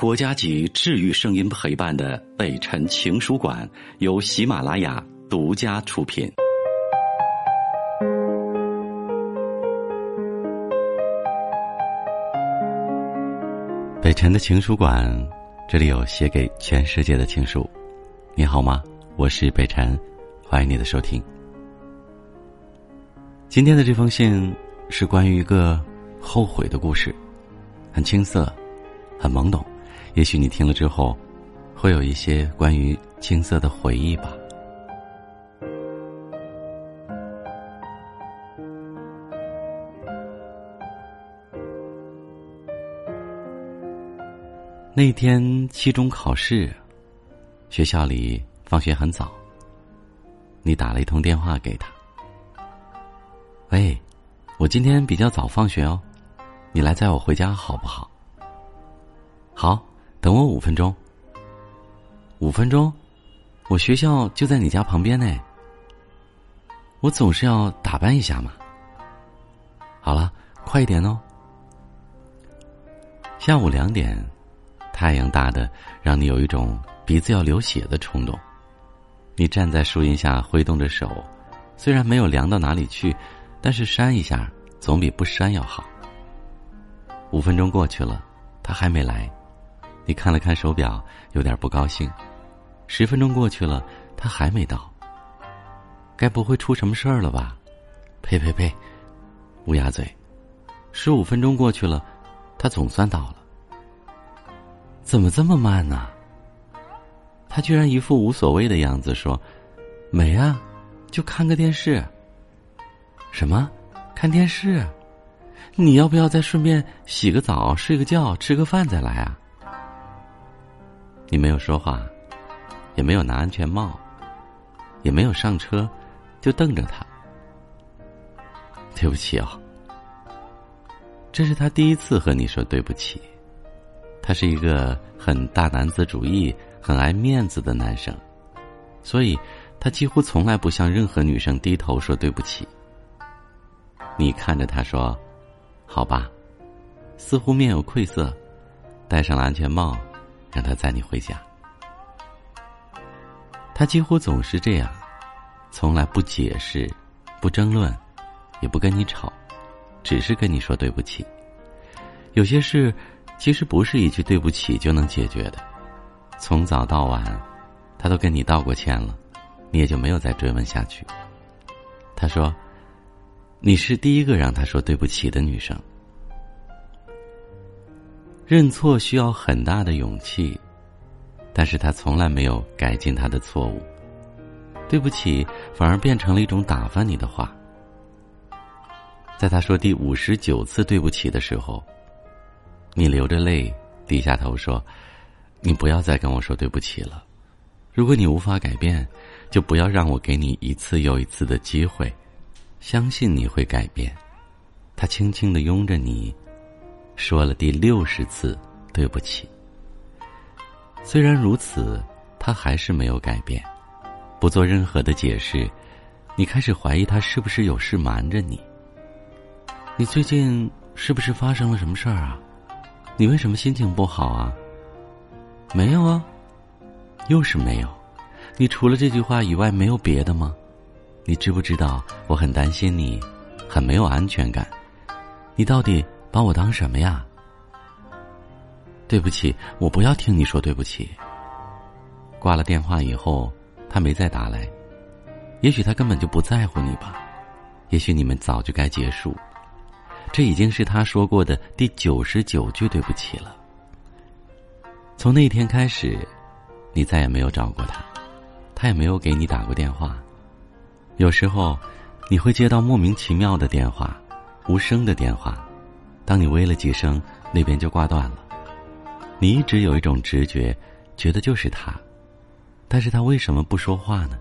国家级治愈声音陪伴的北辰情书馆由喜马拉雅独家出品。北辰的情书馆，这里有写给全世界的情书。你好吗？我是北辰，欢迎你的收听。今天的这封信是关于一个后悔的故事，很青涩，很懵懂。也许你听了之后，会有一些关于青涩的回忆吧。那天期中考试，学校里放学很早。你打了一通电话给他，喂，我今天比较早放学哦，你来载我回家好不好？好。等我五分钟。五分钟，我学校就在你家旁边呢。我总是要打扮一下嘛。好了，快一点哦。下午两点，太阳大的让你有一种鼻子要流血的冲动。你站在树荫下挥动着手，虽然没有凉到哪里去，但是扇一下总比不扇要好。五分钟过去了，他还没来。你看了看手表，有点不高兴。十分钟过去了，他还没到。该不会出什么事儿了吧？呸呸呸！乌鸦嘴。十五分钟过去了，他总算到了。怎么这么慢呢？他居然一副无所谓的样子说：“没啊，就看个电视。”什么？看电视？你要不要再顺便洗个澡、睡个觉、吃个饭再来啊？你没有说话，也没有拿安全帽，也没有上车，就瞪着他。对不起哦，这是他第一次和你说对不起。他是一个很大男子主义、很爱面子的男生，所以他几乎从来不向任何女生低头说对不起。你看着他说：“好吧。”似乎面有愧色，戴上了安全帽。让他载你回家。他几乎总是这样，从来不解释，不争论，也不跟你吵，只是跟你说对不起。有些事，其实不是一句对不起就能解决的。从早到晚，他都跟你道过歉了，你也就没有再追问下去。他说：“你是第一个让他说对不起的女生。”认错需要很大的勇气，但是他从来没有改进他的错误。对不起，反而变成了一种打发你的话。在他说第五十九次对不起的时候，你流着泪低下头说：“你不要再跟我说对不起了。如果你无法改变，就不要让我给你一次又一次的机会。相信你会改变。”他轻轻的拥着你。说了第六十次对不起。虽然如此，他还是没有改变，不做任何的解释。你开始怀疑他是不是有事瞒着你。你最近是不是发生了什么事儿啊？你为什么心情不好啊？没有啊，又是没有。你除了这句话以外没有别的吗？你知不知道我很担心你，很没有安全感？你到底？把我当什么呀？对不起，我不要听你说对不起。挂了电话以后，他没再打来，也许他根本就不在乎你吧，也许你们早就该结束。这已经是他说过的第九十九句对不起了。从那天开始，你再也没有找过他，他也没有给你打过电话。有时候，你会接到莫名其妙的电话，无声的电话。当你喂了几声，那边就挂断了。你一直有一种直觉，觉得就是他，但是他为什么不说话呢？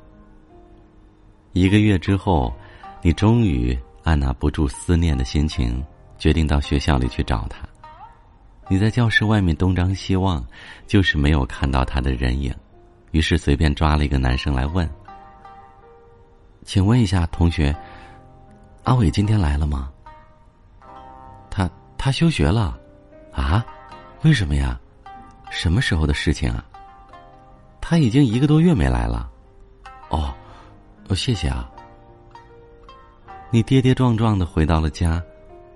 一个月之后，你终于按捺不住思念的心情，决定到学校里去找他。你在教室外面东张西望，就是没有看到他的人影，于是随便抓了一个男生来问：“请问一下，同学，阿伟今天来了吗？”他休学了，啊？为什么呀？什么时候的事情啊？他已经一个多月没来了。哦，哦，谢谢啊。你跌跌撞撞的回到了家，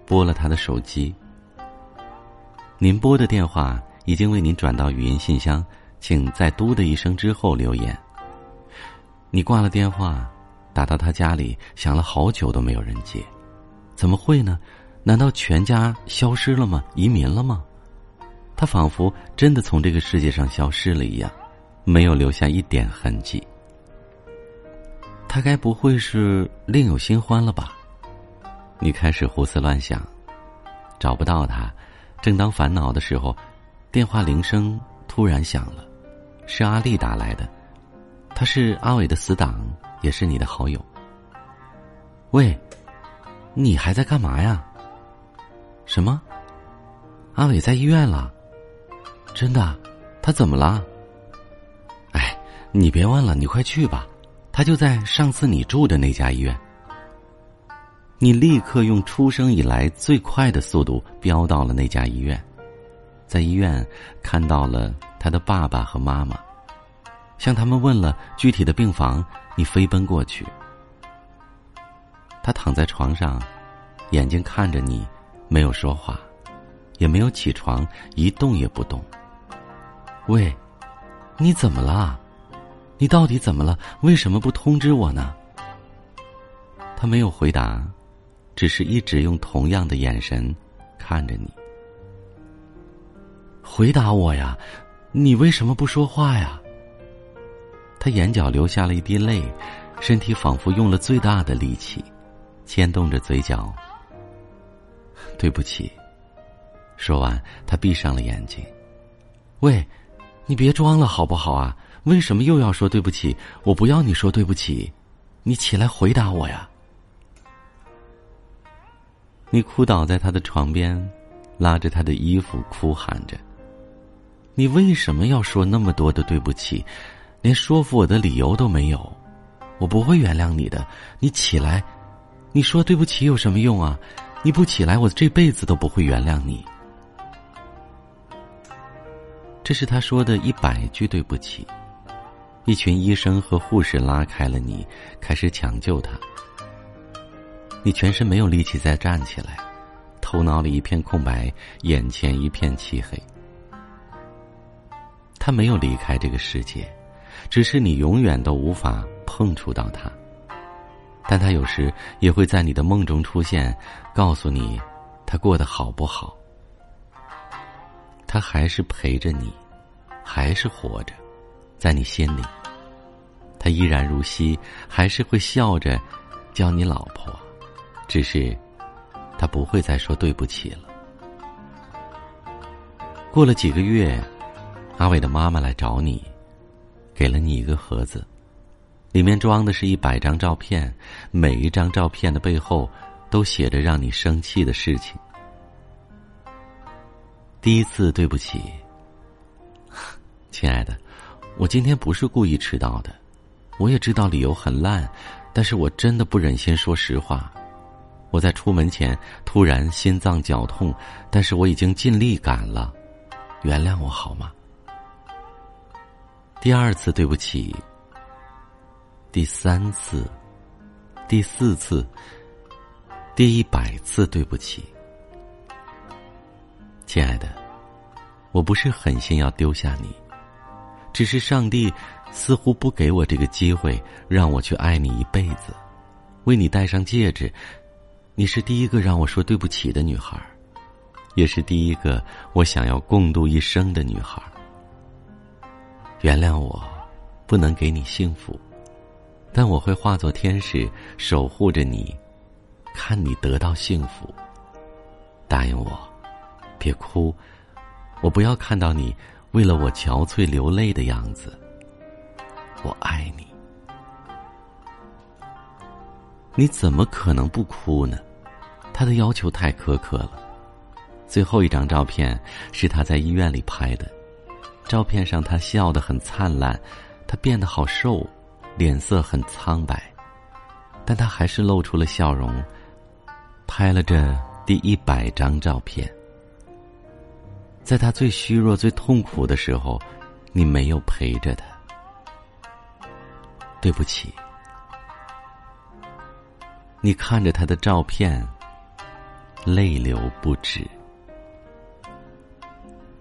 拨了他的手机。您拨的电话已经为您转到语音信箱，请在“嘟”的一声之后留言。你挂了电话，打到他家里，响了好久都没有人接。怎么会呢？难道全家消失了吗？移民了吗？他仿佛真的从这个世界上消失了一样，没有留下一点痕迹。他该不会是另有新欢了吧？你开始胡思乱想，找不到他。正当烦恼的时候，电话铃声突然响了，是阿丽打来的。他是阿伟的死党，也是你的好友。喂，你还在干嘛呀？什么？阿伟在医院了？真的？他怎么了？哎，你别问了，你快去吧。他就在上次你住的那家医院。你立刻用出生以来最快的速度飙到了那家医院，在医院看到了他的爸爸和妈妈，向他们问了具体的病房，你飞奔过去。他躺在床上，眼睛看着你，没有说话，也没有起床，一动也不动。喂，你怎么了？你到底怎么了？为什么不通知我呢？他没有回答，只是一直用同样的眼神看着你。回答我呀！你为什么不说话呀？他眼角流下了一滴泪，身体仿佛用了最大的力气，牵动着嘴角。对不起。说完，他闭上了眼睛。喂，你别装了好不好啊？为什么又要说对不起？我不要你说对不起，你起来回答我呀！你哭倒在他的床边，拉着他的衣服哭喊着：“你为什么要说那么多的对不起？连说服我的理由都没有，我不会原谅你的。你起来，你说对不起有什么用啊？你不起来，我这辈子都不会原谅你。”这是他说的一百句对不起。一群医生和护士拉开了你，开始抢救他。你全身没有力气再站起来，头脑里一片空白，眼前一片漆黑。他没有离开这个世界，只是你永远都无法碰触到他。但他有时也会在你的梦中出现，告诉你他过得好不好。他还是陪着你，还是活着。在你心里，他依然如昔，还是会笑着叫你老婆，只是他不会再说对不起了。过了几个月，阿伟的妈妈来找你，给了你一个盒子，里面装的是一百张照片，每一张照片的背后都写着让你生气的事情。第一次对不起，亲爱的。我今天不是故意迟到的，我也知道理由很烂，但是我真的不忍心说实话。我在出门前突然心脏绞痛，但是我已经尽力赶了，原谅我好吗？第二次对不起，第三次，第四次，第一百次对不起，亲爱的，我不是狠心要丢下你。只是上帝似乎不给我这个机会，让我去爱你一辈子，为你戴上戒指。你是第一个让我说对不起的女孩，也是第一个我想要共度一生的女孩。原谅我，不能给你幸福，但我会化作天使守护着你，看你得到幸福。答应我，别哭，我不要看到你。为了我憔悴流泪的样子，我爱你。你怎么可能不哭呢？他的要求太苛刻了。最后一张照片是他在医院里拍的，照片上他笑得很灿烂，他变得好瘦，脸色很苍白，但他还是露出了笑容。拍了这第一百张照片。在他最虚弱、最痛苦的时候，你没有陪着他。对不起，你看着他的照片，泪流不止。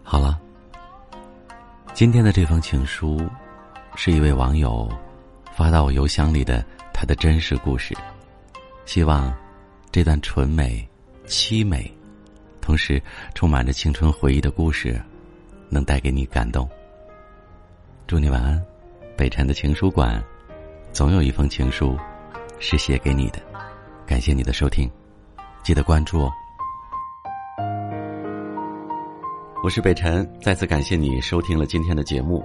好了，今天的这封情书，是一位网友发到我邮箱里的他的真实故事。希望这段纯美、凄美，同时充满着青春回忆的故事，能带给你感动。祝你晚安，北辰的情书馆，总有一封情书是写给你的。感谢你的收听，记得关注哦。我是北辰，再次感谢你收听了今天的节目，